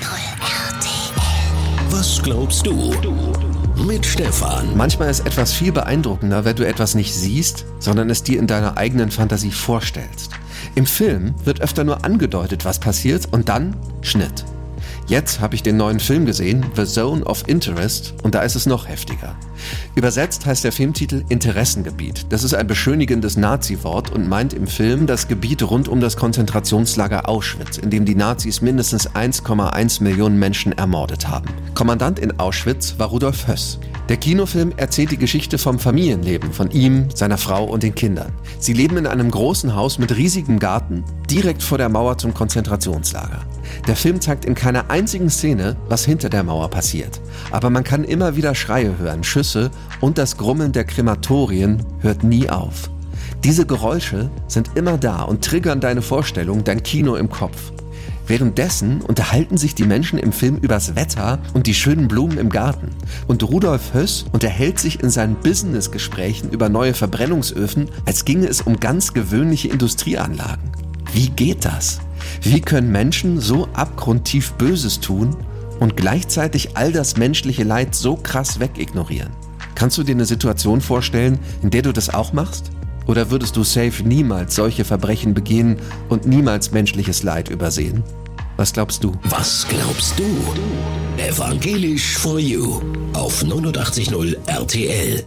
RTL. Was glaubst du? Mit Stefan. Manchmal ist etwas viel beeindruckender, wenn du etwas nicht siehst, sondern es dir in deiner eigenen Fantasie vorstellst. Im Film wird öfter nur angedeutet, was passiert und dann Schnitt. Jetzt habe ich den neuen Film gesehen, The Zone of Interest, und da ist es noch heftiger. Übersetzt heißt der Filmtitel Interessengebiet. Das ist ein beschönigendes Nazi-Wort und meint im Film das Gebiet rund um das Konzentrationslager Auschwitz, in dem die Nazis mindestens 1,1 Millionen Menschen ermordet haben. Kommandant in Auschwitz war Rudolf Höss. Der Kinofilm erzählt die Geschichte vom Familienleben von ihm, seiner Frau und den Kindern. Sie leben in einem großen Haus mit riesigem Garten, direkt vor der Mauer zum Konzentrationslager. Der Film zeigt in keiner einzigen Szene, was hinter der Mauer passiert. Aber man kann immer wieder Schreie hören, Schüsse und das Grummeln der Krematorien hört nie auf. Diese Geräusche sind immer da und triggern deine Vorstellung, dein Kino im Kopf. Währenddessen unterhalten sich die Menschen im Film übers Wetter und die schönen Blumen im Garten. Und Rudolf Höss unterhält sich in seinen Businessgesprächen über neue Verbrennungsöfen, als ginge es um ganz gewöhnliche Industrieanlagen. Wie geht das? Wie können Menschen so abgrundtief Böses tun und gleichzeitig all das menschliche Leid so krass wegignorieren? Kannst du dir eine Situation vorstellen, in der du das auch machst? Oder würdest du safe niemals solche Verbrechen begehen und niemals menschliches Leid übersehen? Was glaubst du? Was glaubst du? Evangelisch for You auf 89.0 RTL.